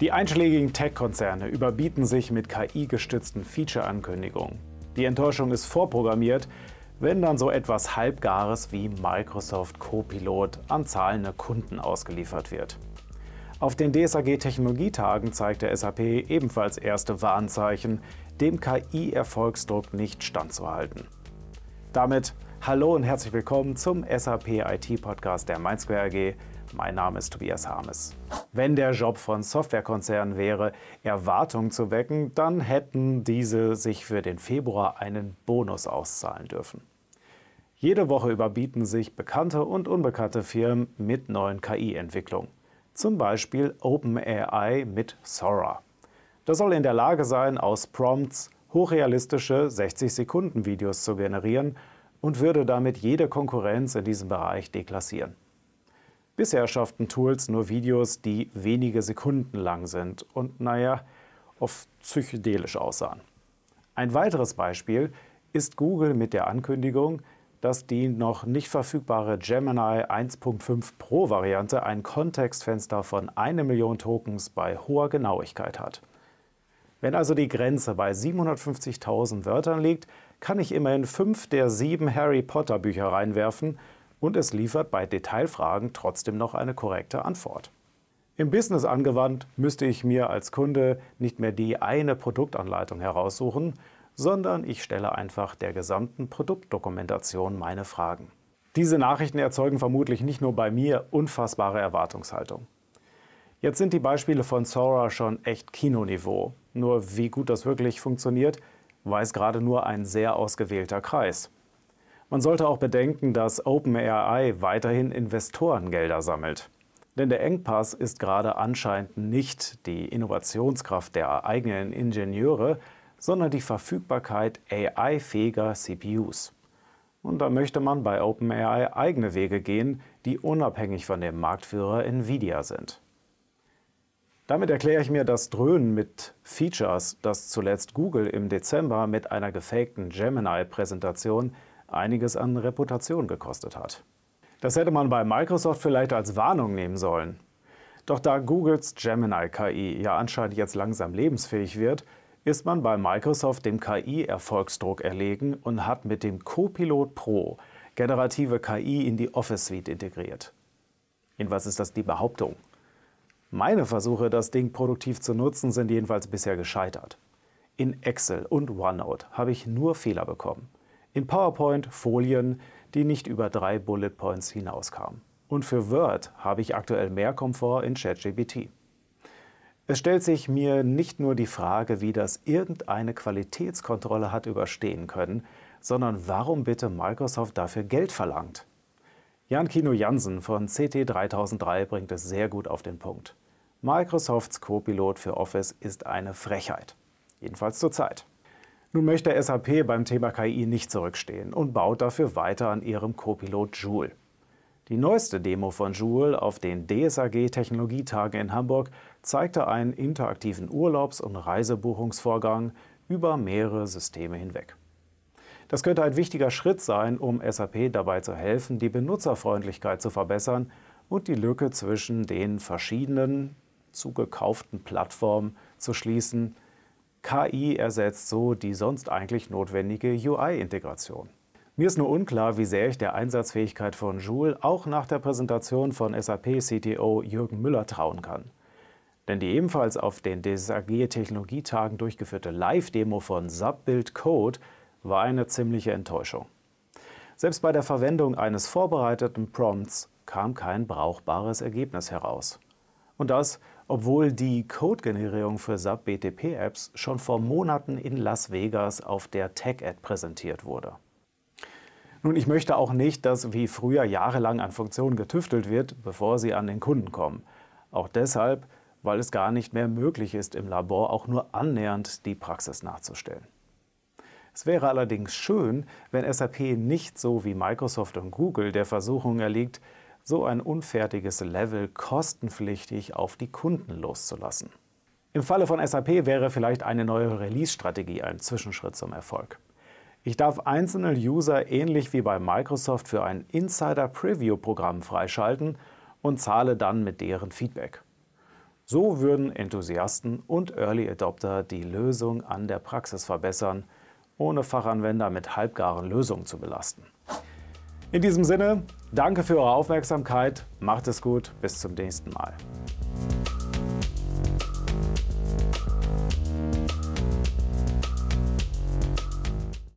Die einschlägigen Tech-Konzerne überbieten sich mit KI-gestützten Feature-Ankündigungen. Die Enttäuschung ist vorprogrammiert, wenn dann so etwas Halbgares wie Microsoft Copilot an zahlende Kunden ausgeliefert wird. Auf den DSAG Technologietagen zeigte SAP ebenfalls erste Warnzeichen, dem KI-Erfolgsdruck nicht standzuhalten. Damit hallo und herzlich willkommen zum SAP IT Podcast der MindSquare AG. Mein Name ist Tobias Harmes. Wenn der Job von Softwarekonzernen wäre, Erwartungen zu wecken, dann hätten diese sich für den Februar einen Bonus auszahlen dürfen. Jede Woche überbieten sich bekannte und unbekannte Firmen mit neuen KI-Entwicklungen. Zum Beispiel OpenAI mit Sora. Das soll in der Lage sein, aus Prompts hochrealistische 60-Sekunden-Videos zu generieren und würde damit jede Konkurrenz in diesem Bereich deklassieren. Bisher schafften Tools nur Videos, die wenige Sekunden lang sind und, naja, oft psychedelisch aussahen. Ein weiteres Beispiel ist Google mit der Ankündigung, dass die noch nicht verfügbare Gemini 1.5 Pro Variante ein Kontextfenster von 1 Million Tokens bei hoher Genauigkeit hat. Wenn also die Grenze bei 750.000 Wörtern liegt, kann ich immerhin fünf der sieben Harry Potter Bücher reinwerfen und es liefert bei Detailfragen trotzdem noch eine korrekte Antwort. Im Business angewandt müsste ich mir als Kunde nicht mehr die eine Produktanleitung heraussuchen, sondern ich stelle einfach der gesamten Produktdokumentation meine Fragen. Diese Nachrichten erzeugen vermutlich nicht nur bei mir unfassbare Erwartungshaltung. Jetzt sind die Beispiele von Sora schon echt Kinoniveau. Nur wie gut das wirklich funktioniert, weiß gerade nur ein sehr ausgewählter Kreis. Man sollte auch bedenken, dass OpenAI weiterhin Investorengelder sammelt. Denn der Engpass ist gerade anscheinend nicht die Innovationskraft der eigenen Ingenieure, sondern die Verfügbarkeit AI-fähiger CPUs. Und da möchte man bei OpenAI eigene Wege gehen, die unabhängig von dem Marktführer Nvidia sind. Damit erkläre ich mir das Dröhnen mit Features, das zuletzt Google im Dezember mit einer gefakten Gemini-Präsentation einiges an Reputation gekostet hat. Das hätte man bei Microsoft vielleicht als Warnung nehmen sollen. Doch da Googles Gemini KI ja anscheinend jetzt langsam lebensfähig wird, ist man bei Microsoft dem KI-Erfolgsdruck erlegen und hat mit dem Copilot Pro generative KI in die Office Suite integriert. Jedenfalls ist das die Behauptung. Meine Versuche, das Ding produktiv zu nutzen, sind jedenfalls bisher gescheitert. In Excel und OneNote habe ich nur Fehler bekommen. In PowerPoint Folien, die nicht über drei Bullet Points hinauskamen. Und für Word habe ich aktuell mehr Komfort in ChatGPT. Es stellt sich mir nicht nur die Frage, wie das irgendeine Qualitätskontrolle hat überstehen können, sondern warum bitte Microsoft dafür Geld verlangt. Jan Kino Jansen von CT 3003 bringt es sehr gut auf den Punkt. Microsofts Copilot für Office ist eine Frechheit. Jedenfalls zur Zeit. Nun möchte SAP beim Thema KI nicht zurückstehen und baut dafür weiter an ihrem Copilot Joule. Die neueste Demo von Joule auf den DSAG Technologietagen in Hamburg zeigte einen interaktiven Urlaubs- und Reisebuchungsvorgang über mehrere Systeme hinweg. Das könnte ein wichtiger Schritt sein, um SAP dabei zu helfen, die Benutzerfreundlichkeit zu verbessern und die Lücke zwischen den verschiedenen zugekauften Plattformen zu schließen, KI ersetzt so die sonst eigentlich notwendige UI-Integration. Mir ist nur unklar, wie sehr ich der Einsatzfähigkeit von Joule auch nach der Präsentation von SAP-CTO Jürgen Müller trauen kann. Denn die ebenfalls auf den DSAG Technologietagen durchgeführte Live-Demo von Subbuild Code war eine ziemliche Enttäuschung. Selbst bei der Verwendung eines vorbereiteten Prompts kam kein brauchbares Ergebnis heraus. Und das, obwohl die Code-Generierung für SAP-BTP-Apps schon vor Monaten in Las Vegas auf der TechEd präsentiert wurde. Nun, ich möchte auch nicht, dass wie früher jahrelang an Funktionen getüftelt wird, bevor sie an den Kunden kommen. Auch deshalb, weil es gar nicht mehr möglich ist, im Labor auch nur annähernd die Praxis nachzustellen. Es wäre allerdings schön, wenn SAP nicht so wie Microsoft und Google der Versuchung erliegt, so ein unfertiges Level kostenpflichtig auf die Kunden loszulassen. Im Falle von SAP wäre vielleicht eine neue Release-Strategie ein Zwischenschritt zum Erfolg. Ich darf einzelne User ähnlich wie bei Microsoft für ein Insider-Preview-Programm freischalten und zahle dann mit deren Feedback. So würden Enthusiasten und Early Adopter die Lösung an der Praxis verbessern, ohne Fachanwender mit halbgaren Lösungen zu belasten. In diesem Sinne, danke für eure Aufmerksamkeit, macht es gut, bis zum nächsten Mal.